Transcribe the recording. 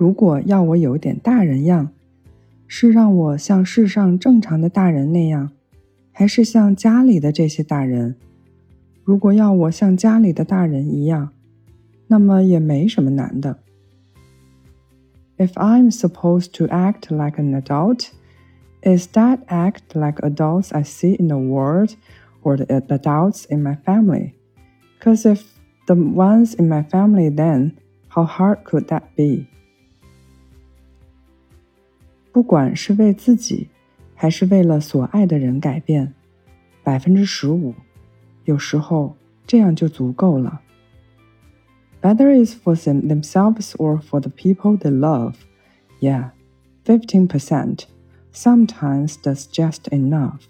如果要我有点大人样，是让我像世上正常的大人那样，还是像家里的这些大人？如果要我像家里的大人一样，那么也没什么难的。If I'm supposed to act like an adult, is that act like adults I see in the world or the adults in my family? Because if the ones in my family, then how hard could that be? 不管是为自己，还是为了所爱的人改变，百分之十五，有时候这样就足够了。Whether it's for them themselves or for the people they love, yeah, fifteen percent sometimes that's just enough.